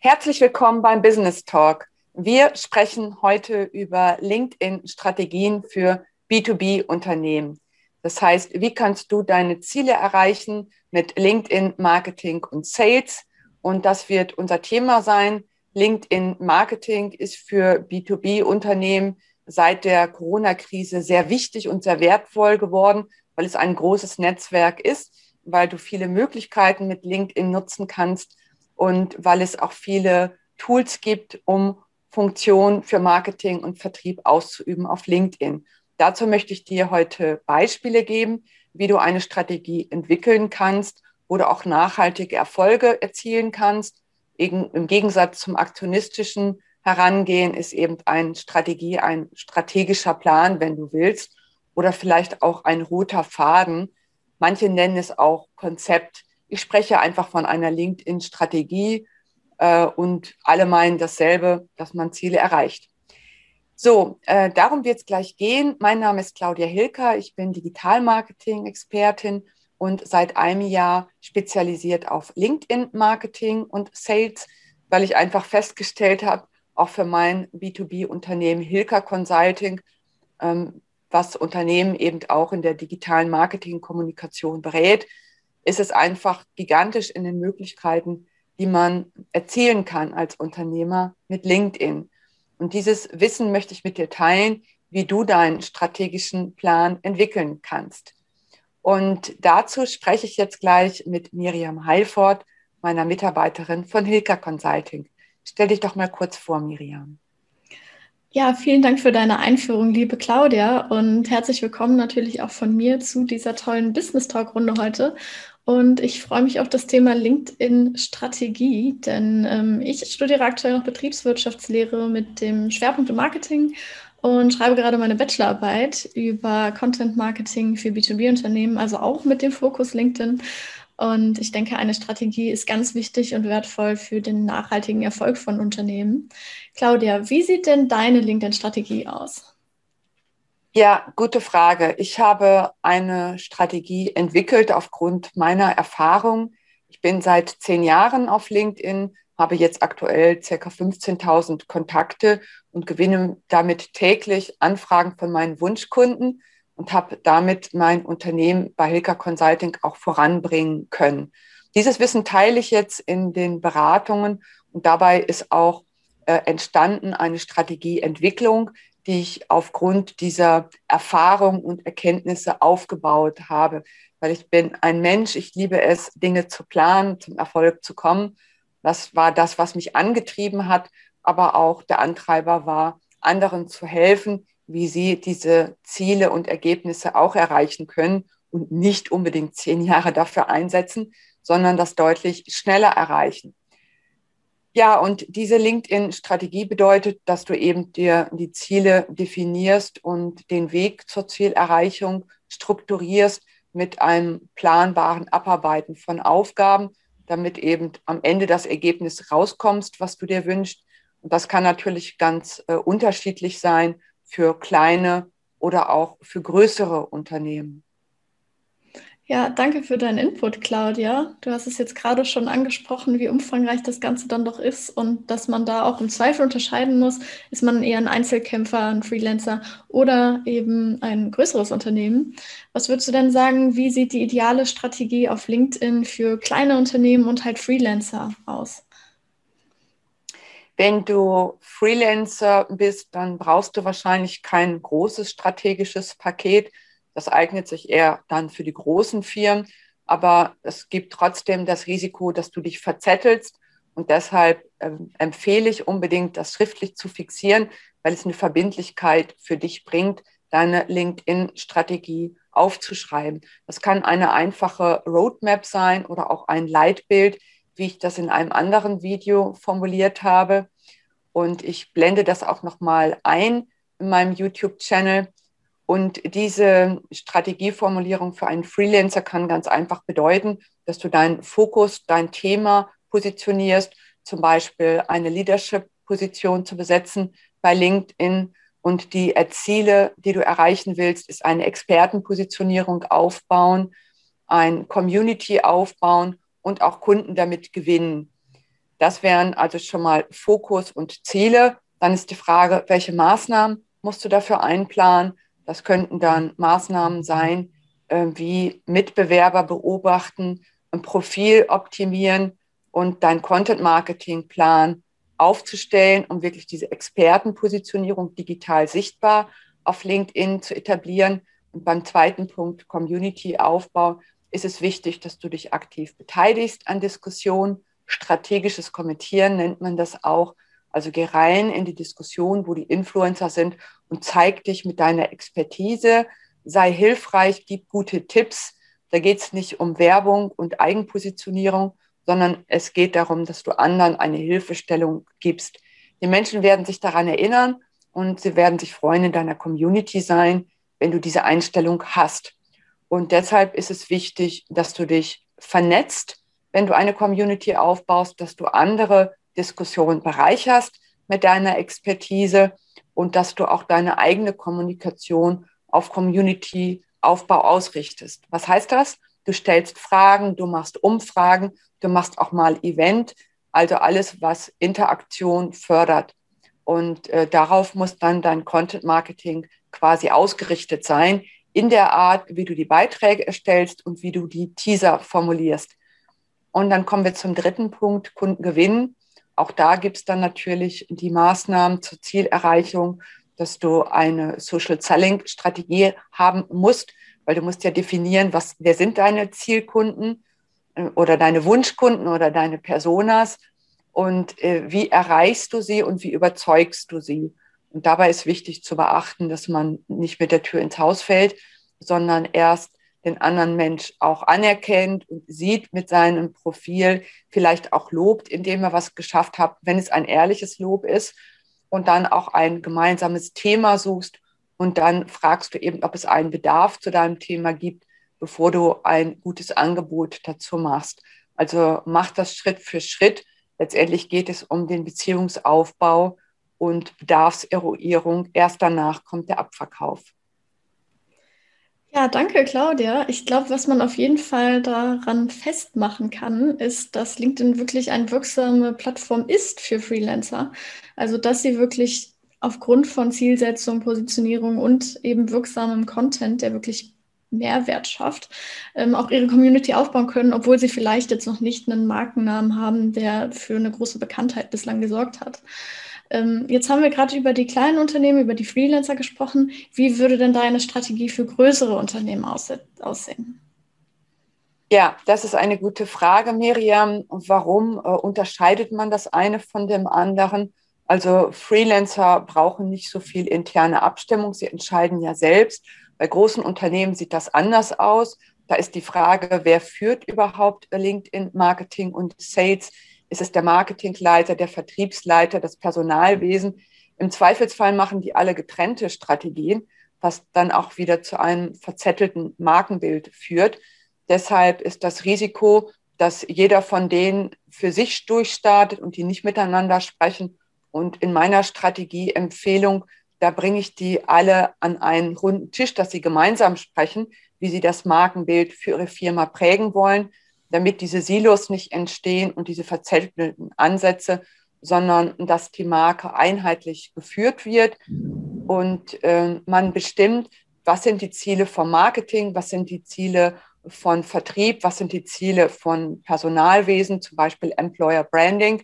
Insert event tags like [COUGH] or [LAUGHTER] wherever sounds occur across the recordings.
Herzlich willkommen beim Business Talk. Wir sprechen heute über LinkedIn-Strategien für B2B-Unternehmen. Das heißt, wie kannst du deine Ziele erreichen mit LinkedIn-Marketing und Sales? Und das wird unser Thema sein. LinkedIn-Marketing ist für B2B-Unternehmen seit der Corona-Krise sehr wichtig und sehr wertvoll geworden, weil es ein großes Netzwerk ist, weil du viele Möglichkeiten mit LinkedIn nutzen kannst und weil es auch viele Tools gibt, um Funktionen für Marketing und Vertrieb auszuüben auf LinkedIn. Dazu möchte ich dir heute Beispiele geben, wie du eine Strategie entwickeln kannst, wo du auch nachhaltige Erfolge erzielen kannst. Im Gegensatz zum aktionistischen Herangehen ist eben eine Strategie ein strategischer Plan, wenn du willst, oder vielleicht auch ein roter Faden. Manche nennen es auch Konzept. Ich spreche einfach von einer LinkedIn-Strategie äh, und alle meinen dasselbe, dass man Ziele erreicht. So, äh, darum wird es gleich gehen. Mein Name ist Claudia Hilker. Ich bin Digital-Marketing-Expertin und seit einem Jahr spezialisiert auf LinkedIn-Marketing und Sales, weil ich einfach festgestellt habe, auch für mein B2B-Unternehmen Hilker Consulting, ähm, was Unternehmen eben auch in der digitalen Marketing-Kommunikation berät, ist es einfach gigantisch in den Möglichkeiten, die man erzielen kann als Unternehmer mit LinkedIn. Und dieses Wissen möchte ich mit dir teilen, wie du deinen strategischen Plan entwickeln kannst. Und dazu spreche ich jetzt gleich mit Miriam Heilfort, meiner Mitarbeiterin von Hilka Consulting. Stell dich doch mal kurz vor, Miriam. Ja, vielen Dank für deine Einführung, liebe Claudia, und herzlich willkommen natürlich auch von mir zu dieser tollen Business Talk Runde heute. Und ich freue mich auf das Thema LinkedIn-Strategie, denn ähm, ich studiere aktuell noch Betriebswirtschaftslehre mit dem Schwerpunkt im Marketing und schreibe gerade meine Bachelorarbeit über Content Marketing für B2B-Unternehmen, also auch mit dem Fokus LinkedIn. Und ich denke, eine Strategie ist ganz wichtig und wertvoll für den nachhaltigen Erfolg von Unternehmen. Claudia, wie sieht denn deine LinkedIn-Strategie aus? Ja, gute Frage. Ich habe eine Strategie entwickelt aufgrund meiner Erfahrung. Ich bin seit zehn Jahren auf LinkedIn, habe jetzt aktuell circa 15.000 Kontakte und gewinne damit täglich Anfragen von meinen Wunschkunden und habe damit mein Unternehmen bei Hilka Consulting auch voranbringen können. Dieses Wissen teile ich jetzt in den Beratungen und dabei ist auch äh, entstanden eine Strategieentwicklung, die ich aufgrund dieser Erfahrung und Erkenntnisse aufgebaut habe. Weil ich bin ein Mensch, ich liebe es, Dinge zu planen, zum Erfolg zu kommen. Das war das, was mich angetrieben hat, aber auch der Antreiber war, anderen zu helfen, wie sie diese Ziele und Ergebnisse auch erreichen können und nicht unbedingt zehn Jahre dafür einsetzen, sondern das deutlich schneller erreichen. Ja, und diese LinkedIn-Strategie bedeutet, dass du eben dir die Ziele definierst und den Weg zur Zielerreichung strukturierst mit einem planbaren Abarbeiten von Aufgaben, damit eben am Ende das Ergebnis rauskommst, was du dir wünschst. Und das kann natürlich ganz äh, unterschiedlich sein für kleine oder auch für größere Unternehmen. Ja, danke für deinen Input, Claudia. Du hast es jetzt gerade schon angesprochen, wie umfangreich das Ganze dann doch ist und dass man da auch im Zweifel unterscheiden muss, ist man eher ein Einzelkämpfer, ein Freelancer oder eben ein größeres Unternehmen. Was würdest du denn sagen, wie sieht die ideale Strategie auf LinkedIn für kleine Unternehmen und halt Freelancer aus? Wenn du Freelancer bist, dann brauchst du wahrscheinlich kein großes strategisches Paket, das eignet sich eher dann für die großen Firmen, aber es gibt trotzdem das Risiko, dass du dich verzettelst. Und deshalb äh, empfehle ich unbedingt, das schriftlich zu fixieren, weil es eine Verbindlichkeit für dich bringt, deine LinkedIn-Strategie aufzuschreiben. Das kann eine einfache Roadmap sein oder auch ein Leitbild, wie ich das in einem anderen Video formuliert habe. Und ich blende das auch nochmal ein in meinem YouTube-Channel. Und diese Strategieformulierung für einen Freelancer kann ganz einfach bedeuten, dass du deinen Fokus, dein Thema positionierst, zum Beispiel eine Leadership-Position zu besetzen bei LinkedIn. Und die Ziele, die du erreichen willst, ist eine Expertenpositionierung aufbauen, ein Community aufbauen und auch Kunden damit gewinnen. Das wären also schon mal Fokus und Ziele. Dann ist die Frage, welche Maßnahmen musst du dafür einplanen? Das könnten dann Maßnahmen sein, äh, wie Mitbewerber beobachten, ein Profil optimieren und dein Content-Marketing-Plan aufzustellen, um wirklich diese Expertenpositionierung digital sichtbar auf LinkedIn zu etablieren. Und beim zweiten Punkt, Community-Aufbau, ist es wichtig, dass du dich aktiv beteiligst an Diskussionen. Strategisches Kommentieren nennt man das auch. Also geh rein in die Diskussion, wo die Influencer sind und zeig dich mit deiner Expertise. Sei hilfreich, gib gute Tipps. Da geht es nicht um Werbung und Eigenpositionierung, sondern es geht darum, dass du anderen eine Hilfestellung gibst. Die Menschen werden sich daran erinnern und sie werden sich freuen, in deiner Community sein, wenn du diese Einstellung hast. Und deshalb ist es wichtig, dass du dich vernetzt, wenn du eine Community aufbaust, dass du andere Diskussionen bereicherst mit deiner Expertise und dass du auch deine eigene Kommunikation auf Community-Aufbau ausrichtest. Was heißt das? Du stellst Fragen, du machst Umfragen, du machst auch mal Event, also alles, was Interaktion fördert. Und äh, darauf muss dann dein Content Marketing quasi ausgerichtet sein, in der Art, wie du die Beiträge erstellst und wie du die Teaser formulierst. Und dann kommen wir zum dritten Punkt, Kundengewinn. Auch da gibt es dann natürlich die Maßnahmen zur Zielerreichung, dass du eine Social Selling Strategie haben musst, weil du musst ja definieren, was, wer sind deine Zielkunden äh, oder deine Wunschkunden oder deine Personas und äh, wie erreichst du sie und wie überzeugst du sie. Und dabei ist wichtig zu beachten, dass man nicht mit der Tür ins Haus fällt, sondern erst den anderen Mensch auch anerkennt und sieht mit seinem Profil, vielleicht auch lobt, indem er was geschafft hat, wenn es ein ehrliches Lob ist und dann auch ein gemeinsames Thema suchst und dann fragst du eben, ob es einen Bedarf zu deinem Thema gibt, bevor du ein gutes Angebot dazu machst. Also mach das Schritt für Schritt. Letztendlich geht es um den Beziehungsaufbau und Bedarfseruierung. Erst danach kommt der Abverkauf. Ja, danke, Claudia. Ich glaube, was man auf jeden Fall daran festmachen kann, ist, dass LinkedIn wirklich eine wirksame Plattform ist für Freelancer. Also, dass sie wirklich aufgrund von Zielsetzung, Positionierung und eben wirksamem Content, der wirklich Mehrwert schafft, ähm, auch ihre Community aufbauen können, obwohl sie vielleicht jetzt noch nicht einen Markennamen haben, der für eine große Bekanntheit bislang gesorgt hat. Ähm, jetzt haben wir gerade über die kleinen Unternehmen, über die Freelancer gesprochen. Wie würde denn deine Strategie für größere Unternehmen aussehen? Ja, das ist eine gute Frage, Miriam. Warum äh, unterscheidet man das eine von dem anderen? Also Freelancer brauchen nicht so viel interne Abstimmung. Sie entscheiden ja selbst. Bei großen Unternehmen sieht das anders aus. Da ist die Frage, wer führt überhaupt LinkedIn Marketing und Sales? Ist es der Marketingleiter, der Vertriebsleiter, das Personalwesen. Im Zweifelsfall machen die alle getrennte Strategien, was dann auch wieder zu einem verzettelten Markenbild führt. Deshalb ist das Risiko, dass jeder von denen für sich durchstartet und die nicht miteinander sprechen. Und in meiner Strategieempfehlung, da bringe ich die alle an einen runden Tisch, dass sie gemeinsam sprechen, wie sie das Markenbild für ihre Firma prägen wollen damit diese Silos nicht entstehen und diese verzettelten Ansätze, sondern dass die Marke einheitlich geführt wird und äh, man bestimmt, was sind die Ziele vom Marketing, was sind die Ziele von Vertrieb, was sind die Ziele von Personalwesen, zum Beispiel Employer Branding.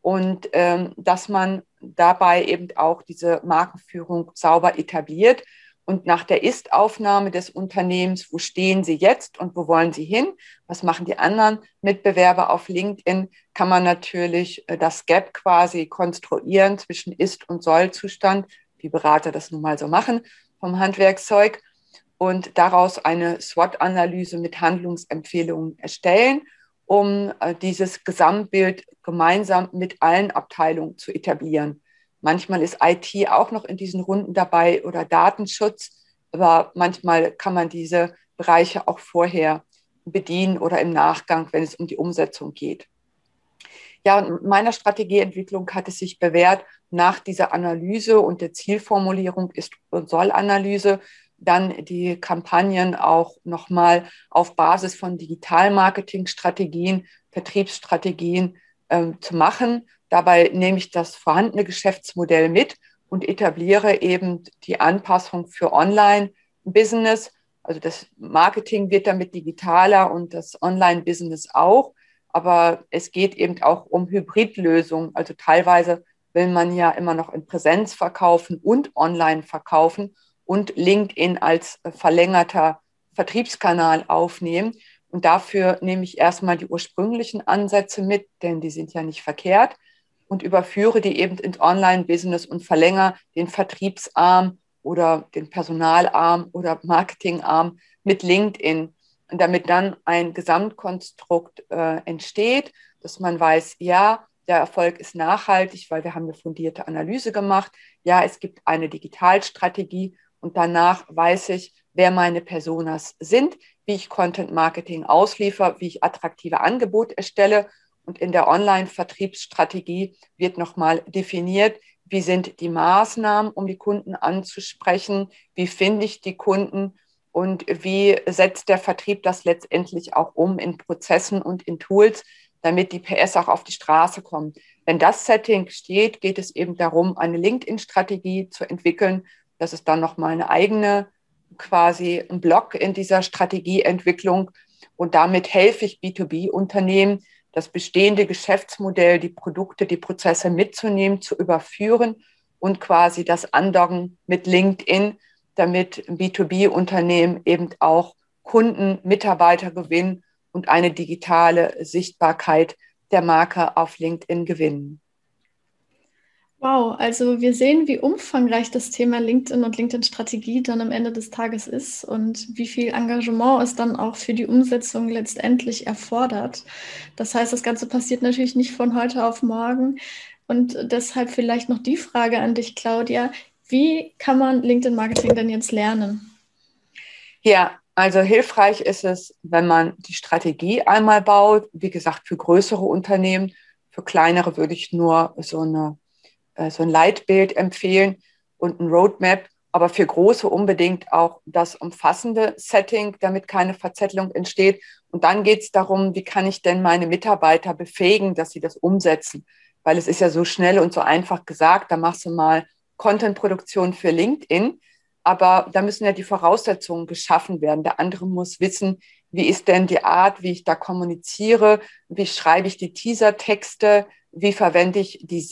Und ähm, dass man dabei eben auch diese Markenführung sauber etabliert und nach der Ist-Aufnahme des Unternehmens, wo stehen Sie jetzt und wo wollen Sie hin? Was machen die anderen Mitbewerber auf LinkedIn? Kann man natürlich äh, das Gap quasi konstruieren zwischen Ist- und Soll-Zustand, wie Berater das nun mal so machen vom Handwerkszeug und daraus eine SWOT-Analyse mit Handlungsempfehlungen erstellen, um äh, dieses Gesamtbild gemeinsam mit allen Abteilungen zu etablieren. Manchmal ist IT auch noch in diesen Runden dabei oder Datenschutz, aber manchmal kann man diese Bereiche auch vorher bedienen oder im Nachgang, wenn es um die Umsetzung geht. Ja, und meiner Strategieentwicklung hat es sich bewährt, nach dieser Analyse und der Zielformulierung ist und soll Analyse dann die Kampagnen auch nochmal auf Basis von Digitalmarketingstrategien, Vertriebsstrategien ähm, zu machen. Dabei nehme ich das vorhandene Geschäftsmodell mit und etabliere eben die Anpassung für Online-Business. Also das Marketing wird damit digitaler und das Online-Business auch. Aber es geht eben auch um Hybridlösungen. Also teilweise will man ja immer noch in Präsenz verkaufen und online verkaufen und LinkedIn als verlängerter Vertriebskanal aufnehmen. Und dafür nehme ich erstmal die ursprünglichen Ansätze mit, denn die sind ja nicht verkehrt und überführe die eben ins Online-Business und verlängere den Vertriebsarm oder den Personalarm oder Marketingarm mit LinkedIn. Und damit dann ein Gesamtkonstrukt äh, entsteht, dass man weiß, ja, der Erfolg ist nachhaltig, weil wir haben eine fundierte Analyse gemacht. Ja, es gibt eine Digitalstrategie und danach weiß ich, wer meine Personas sind, wie ich Content Marketing ausliefer, wie ich attraktive Angebote erstelle. Und in der Online-Vertriebsstrategie wird nochmal definiert, wie sind die Maßnahmen, um die Kunden anzusprechen, wie finde ich die Kunden und wie setzt der Vertrieb das letztendlich auch um in Prozessen und in Tools, damit die PS auch auf die Straße kommen. Wenn das Setting steht, geht es eben darum, eine LinkedIn-Strategie zu entwickeln. Das ist dann nochmal eine eigene, quasi ein Block in dieser Strategieentwicklung. Und damit helfe ich B2B-Unternehmen, das bestehende Geschäftsmodell, die Produkte, die Prozesse mitzunehmen, zu überführen und quasi das Andocken mit LinkedIn, damit B2B-Unternehmen eben auch Kunden, Mitarbeiter gewinnen und eine digitale Sichtbarkeit der Marke auf LinkedIn gewinnen. Wow, also wir sehen, wie umfangreich das Thema LinkedIn und LinkedIn-Strategie dann am Ende des Tages ist und wie viel Engagement es dann auch für die Umsetzung letztendlich erfordert. Das heißt, das Ganze passiert natürlich nicht von heute auf morgen. Und deshalb vielleicht noch die Frage an dich, Claudia. Wie kann man LinkedIn-Marketing denn jetzt lernen? Ja, also hilfreich ist es, wenn man die Strategie einmal baut. Wie gesagt, für größere Unternehmen, für kleinere würde ich nur so, eine, so ein Leitbild empfehlen und ein Roadmap. Aber für große unbedingt auch das umfassende Setting, damit keine Verzettelung entsteht. Und dann geht es darum, wie kann ich denn meine Mitarbeiter befähigen, dass sie das umsetzen? Weil es ist ja so schnell und so einfach gesagt, da machst du mal Content-Produktion für LinkedIn aber da müssen ja die Voraussetzungen geschaffen werden. Der andere muss wissen, wie ist denn die Art, wie ich da kommuniziere, wie schreibe ich die Teaser-Texte, wie verwende ich die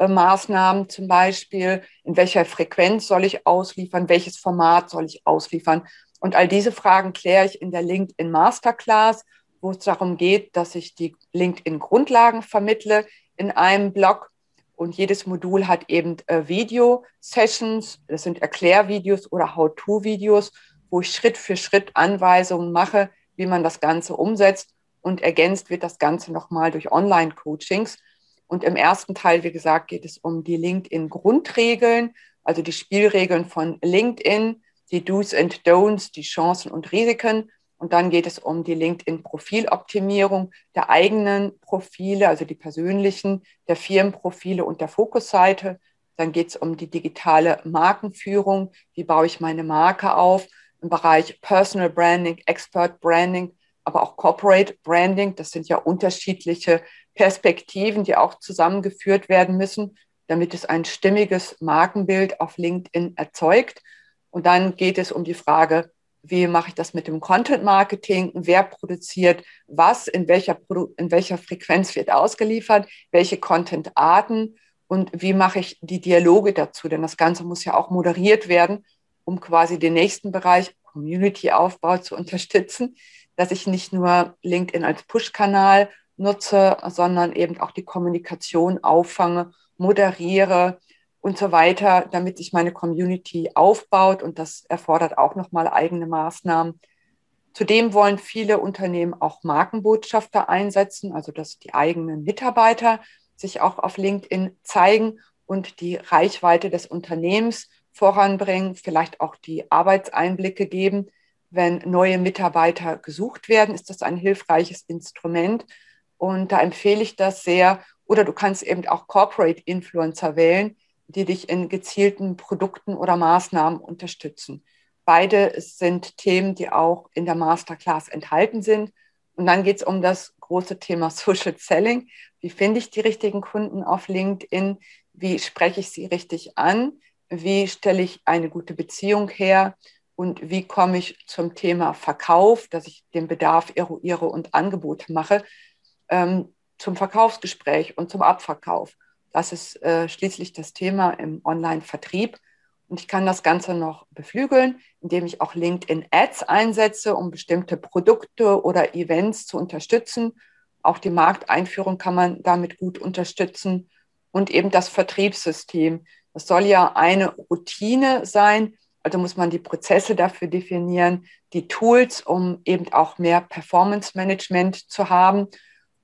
SEO-Maßnahmen zum Beispiel, in welcher Frequenz soll ich ausliefern, welches Format soll ich ausliefern. Und all diese Fragen kläre ich in der LinkedIn Masterclass, wo es darum geht, dass ich die LinkedIn Grundlagen vermittle in einem Blog und jedes Modul hat eben äh, Video-Sessions, das sind Erklärvideos oder How-To-Videos, wo ich Schritt für Schritt Anweisungen mache, wie man das Ganze umsetzt. Und ergänzt wird das Ganze nochmal durch Online-Coachings. Und im ersten Teil, wie gesagt, geht es um die LinkedIn-Grundregeln, also die Spielregeln von LinkedIn, die Do's and Don'ts, die Chancen und Risiken und dann geht es um die LinkedIn-Profiloptimierung der eigenen Profile, also die persönlichen, der Firmenprofile und der Fokusseite. Dann geht es um die digitale Markenführung. Wie baue ich meine Marke auf? Im Bereich Personal Branding, Expert Branding, aber auch Corporate Branding. Das sind ja unterschiedliche Perspektiven, die auch zusammengeführt werden müssen, damit es ein stimmiges Markenbild auf LinkedIn erzeugt. Und dann geht es um die Frage, wie mache ich das mit dem Content Marketing, wer produziert was, in welcher, in welcher Frequenz wird ausgeliefert, welche Content-Arten? Und wie mache ich die Dialoge dazu, denn das Ganze muss ja auch moderiert werden, um quasi den nächsten Bereich Community-Aufbau zu [LAUGHS] unterstützen, dass ich nicht nur LinkedIn als Push-Kanal nutze, sondern eben auch die Kommunikation auffange, moderiere, und so weiter, damit sich meine Community aufbaut. Und das erfordert auch nochmal eigene Maßnahmen. Zudem wollen viele Unternehmen auch Markenbotschafter einsetzen, also dass die eigenen Mitarbeiter sich auch auf LinkedIn zeigen und die Reichweite des Unternehmens voranbringen, vielleicht auch die Arbeitseinblicke geben. Wenn neue Mitarbeiter gesucht werden, ist das ein hilfreiches Instrument. Und da empfehle ich das sehr. Oder du kannst eben auch Corporate Influencer wählen, die dich in gezielten Produkten oder Maßnahmen unterstützen. Beide sind Themen, die auch in der Masterclass enthalten sind. Und dann geht es um das große Thema [LAUGHS] Social Selling. Wie finde ich die richtigen Kunden auf LinkedIn? Wie spreche ich sie richtig an? Wie stelle ich eine gute Beziehung her? Und wie komme ich zum Thema Verkauf, dass ich den Bedarf eruiere und Angebote mache, ähm, zum Verkaufsgespräch und zum Abverkauf? Das ist äh, schließlich das Thema im Online-Vertrieb. Und ich kann das Ganze noch beflügeln, indem ich auch LinkedIn-Ads einsetze, um bestimmte Produkte oder Events zu unterstützen. Auch die Markteinführung kann man damit gut unterstützen. Und eben das Vertriebssystem. Das soll ja eine Routine sein. Also muss man die Prozesse dafür definieren, die Tools, um eben auch mehr Performance-Management zu haben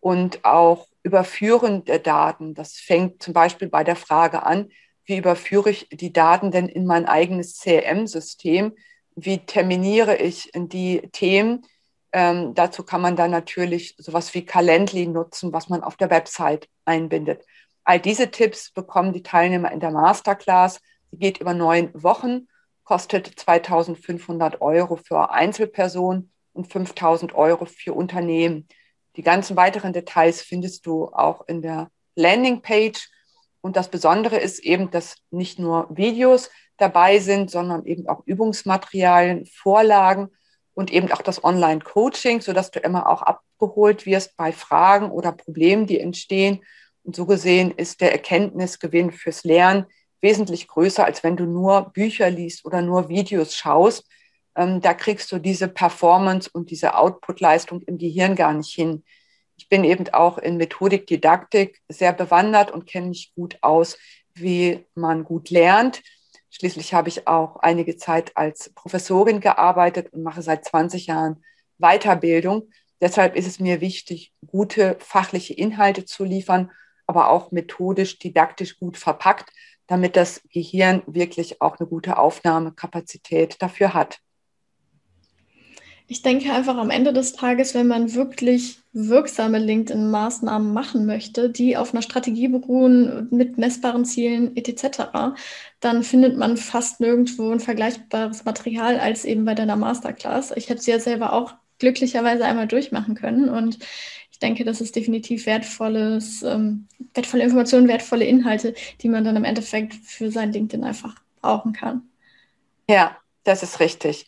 und auch Überführen der Daten. Das fängt zum Beispiel bei der Frage an, wie überführe ich die Daten denn in mein eigenes CRM-System? Wie terminiere ich die Themen? Ähm, dazu kann man dann natürlich sowas wie Calendly nutzen, was man auf der Website einbindet. All diese Tipps bekommen die Teilnehmer in der Masterclass. Sie geht über neun Wochen, kostet 2500 Euro für Einzelpersonen und 5000 Euro für Unternehmen. Die ganzen weiteren Details findest du auch in der Landingpage und das Besondere ist eben, dass nicht nur Videos dabei sind, sondern eben auch Übungsmaterialien, Vorlagen und eben auch das Online-Coaching, sodass du immer auch abgeholt wirst bei Fragen oder Problemen, die entstehen. Und so gesehen ist der Erkenntnisgewinn fürs Lernen wesentlich größer, als wenn du nur Bücher liest oder nur Videos schaust. Ähm, da kriegst du diese Performance und diese Output-Leistung im Gehirn gar nicht hin. Ich bin eben auch in Methodik, Didaktik sehr bewandert und kenne mich gut aus, wie man gut lernt. Schließlich habe ich auch einige Zeit als Professorin gearbeitet und mache seit 20 Jahren Weiterbildung. Deshalb ist es mir wichtig, gute fachliche Inhalte zu liefern, aber auch methodisch, didaktisch gut verpackt, damit das Gehirn wirklich auch eine gute Aufnahmekapazität dafür hat. Ich denke einfach am Ende des Tages, wenn man wirklich wirksame LinkedIn-Maßnahmen machen möchte, die auf einer Strategie beruhen mit messbaren Zielen etc., dann findet man fast nirgendwo ein vergleichbares Material als eben bei deiner Masterclass. Ich habe sie ja selber auch glücklicherweise einmal durchmachen können und ich denke, das ist definitiv wertvolles, ähm, wertvolle Informationen, wertvolle Inhalte, die man dann im Endeffekt für sein LinkedIn einfach brauchen kann. Ja, das ist richtig.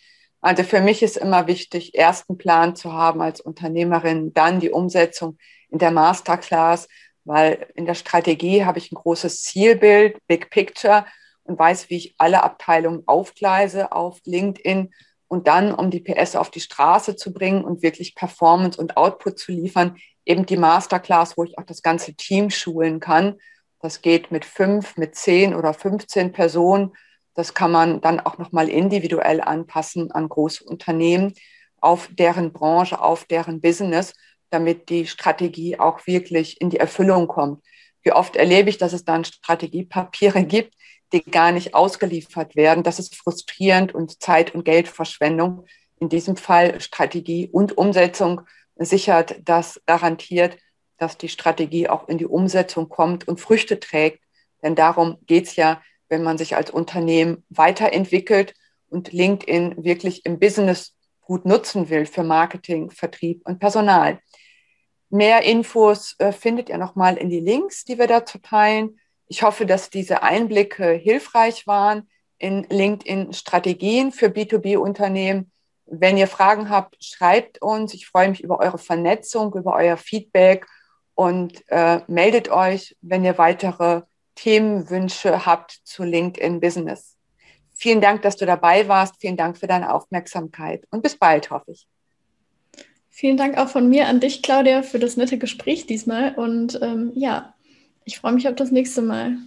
Also für mich ist immer wichtig, ersten Plan zu haben als Unternehmerin, dann die Umsetzung in der Masterclass, weil in der Strategie habe ich ein großes Zielbild, Big Picture und weiß, wie ich alle Abteilungen aufgleise auf LinkedIn und dann, um die PS auf die Straße zu bringen und wirklich Performance und Output zu liefern, eben die Masterclass, wo ich auch das ganze Team schulen kann. Das geht mit fünf, mit zehn oder 15 Personen das kann man dann auch nochmal individuell anpassen an große Unternehmen, auf deren Branche, auf deren Business, damit die Strategie auch wirklich in die Erfüllung kommt. Wie oft erlebe ich, dass es dann Strategiepapiere gibt, die gar nicht ausgeliefert werden. Das ist frustrierend und Zeit- und Geldverschwendung. In diesem Fall Strategie und Umsetzung sichert das garantiert, dass die Strategie auch in die Umsetzung kommt und Früchte trägt. Denn darum geht es ja, wenn man sich als Unternehmen weiterentwickelt und LinkedIn wirklich im Business gut nutzen will für Marketing, Vertrieb und Personal. Mehr Infos äh, findet ihr nochmal in die Links, die wir dazu teilen. Ich hoffe, dass diese Einblicke hilfreich waren in LinkedIn-Strategien für B2B-Unternehmen. Wenn ihr Fragen habt, schreibt uns. Ich freue mich über eure Vernetzung, über euer Feedback und äh, meldet euch, wenn ihr weitere Themenwünsche habt zu LinkedIn Business. Vielen Dank, dass du dabei warst. Vielen Dank für deine Aufmerksamkeit und bis bald, hoffe ich. Vielen Dank auch von mir an dich, Claudia, für das nette Gespräch diesmal. Und ähm, ja, ich freue mich auf das nächste Mal.